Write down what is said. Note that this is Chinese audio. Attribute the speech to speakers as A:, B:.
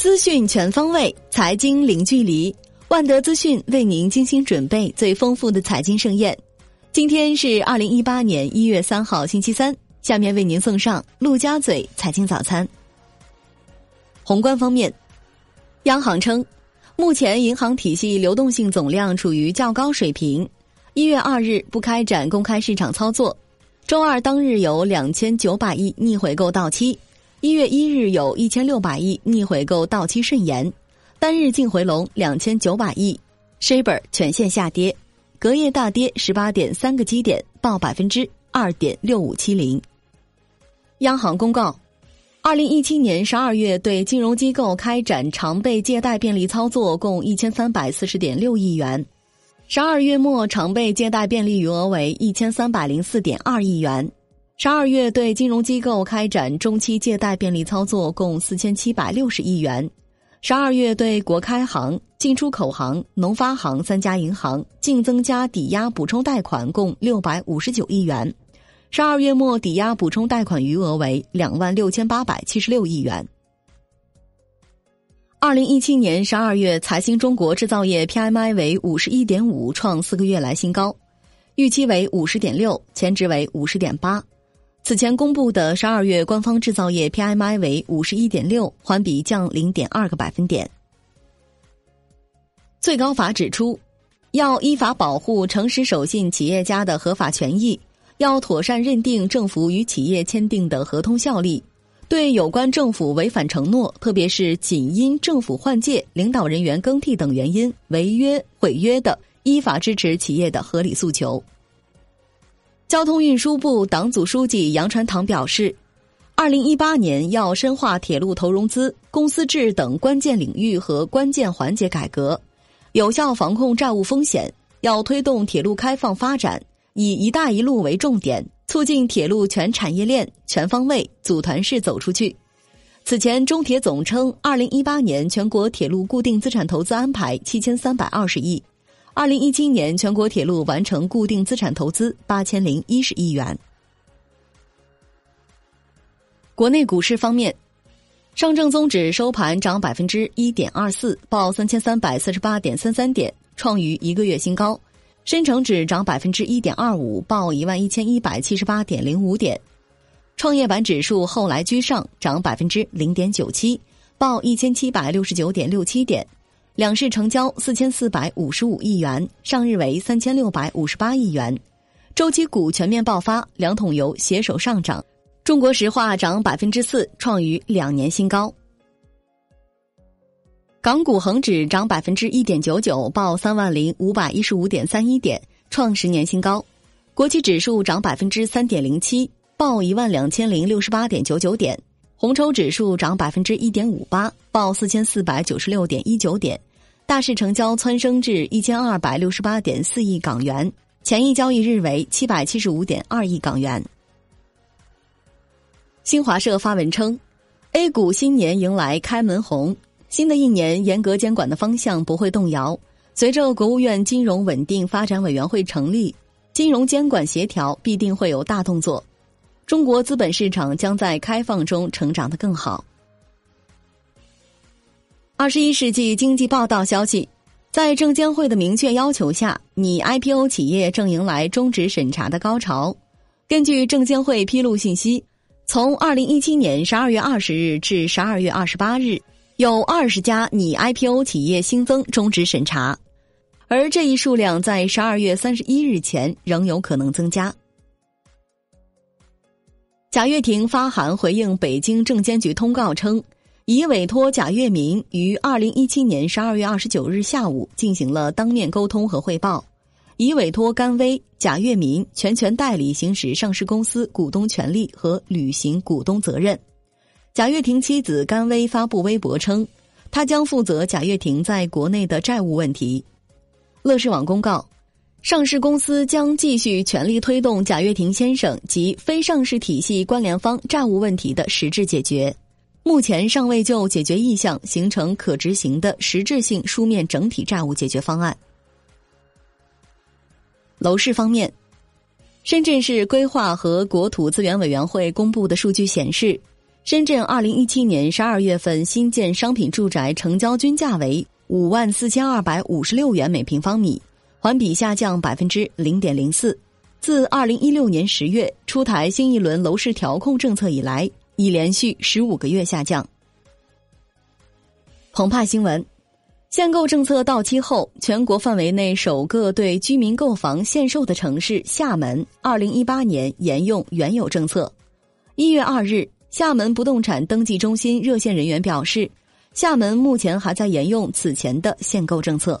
A: 资讯全方位，财经零距离。万德资讯为您精心准备最丰富的财经盛宴。今天是二零一八年一月三号，星期三。下面为您送上陆家嘴财经早餐。宏观方面，央行称，目前银行体系流动性总量处于较高水平。一月二日不开展公开市场操作。周二当日有两千九百亿逆回购到期。一月一日有一千六百亿逆回购到期顺延，单日净回笼两千九百亿，Shibor 全线下跌，隔夜大跌十八点三个基点，报百分之二点六五七零。央行公告，二零一七年十二月对金融机构开展常备借贷便利操作共一千三百四十点六亿元，十二月末常备借贷便利余额为一千三百零四点二亿元。十二月对金融机构开展中期借贷便利操作共四千七百六十亿元，十二月对国开行、进出口行、农发行三家银行净增加抵押补充贷款共六百五十九亿元，十二月末抵押补充贷款余额为两万六千八百七十六亿元。二零一七年十二月财新中国制造业 PMI 为五十一点五，创四个月来新高，预期为五十点六，前值为五十点八。此前公布的十二月官方制造业 PMI 为五十一点六，环比降零点二个百分点。最高法指出，要依法保护诚实守信企业家的合法权益，要妥善认定政府与企业签订的合同效力，对有关政府违反承诺，特别是仅因政府换届、领导人员更替等原因违约毁约的，依法支持企业的合理诉求。交通运输部党组书记杨传堂表示，二零一八年要深化铁路投融资、公司制等关键领域和关键环节改革，有效防控债务风险。要推动铁路开放发展，以“一带一路”为重点，促进铁路全产业链全方位组团式走出去。此前，中铁总称，二零一八年全国铁路固定资产投资安排七千三百二十亿。二零一七年，全国铁路完成固定资产投资八千零一十亿元。国内股市方面，上证综指收盘涨百分之一点二四，报三千三百四十八点三三点，创于一个月新高；深成指涨百分之一点二五，报一万一千一百七十八点零五点；创业板指数后来居上，涨百分之零点九七，报一千七百六十九点六七点。两市成交四千四百五十五亿元，上日为三千六百五十八亿元。周期股全面爆发，两桶油携手上涨。中国石化涨百分之四，创逾两年新高。港股恒指涨百分之一点九九，报三万零五百一十五点三一点，创十年新高。国企指数涨百分之三点零七，报一万两千零六十八点九九点。红筹指数涨百分之一点五八，报四千四百九十六点一九点，大市成交蹿升至一千二百六十八点四亿港元，前一交易日为七百七十五点二亿港元。新华社发文称，A 股新年迎来开门红，新的一年严格监管的方向不会动摇。随着国务院金融稳定发展委员会成立，金融监管协调必定会有大动作。中国资本市场将在开放中成长得更好。二十一世纪经济报道消息，在证监会的明确要求下，拟 IPO 企业正迎来终止审查的高潮。根据证监会披露信息，从二零一七年十二月二十日至十二月二十八日，有二十家拟 IPO 企业新增终止审查，而这一数量在十二月三十一日前仍有可能增加。贾跃亭发函回应北京证监局通告称，已委托贾跃民于二零一七年十二月二十九日下午进行了当面沟通和汇报，已委托甘薇、贾跃民全权代理行使上市公司股东权利和履行股东责任。贾跃亭妻子甘薇发布微博称，他将负责贾跃亭在国内的债务问题。乐视网公告。上市公司将继续全力推动贾跃亭先生及非上市体系关联方债务问题的实质解决，目前尚未就解决意向形成可执行的实质性书面整体债务解决方案。楼市方面，深圳市规划和国土资源委员会公布的数据显示，深圳二零一七年十二月份新建商品住宅成交均价为五万四千二百五十六元每平方米，环比下降百分之零点零四。自二零一六年十月出台新一轮楼市调控政策以来，已连续十五个月下降。澎湃新闻。限购政策到期后，全国范围内首个对居民购房限售的城市厦门，二零一八年沿用原有政策。一月二日，厦门不动产登记中心热线人员表示，厦门目前还在沿用此前的限购政策。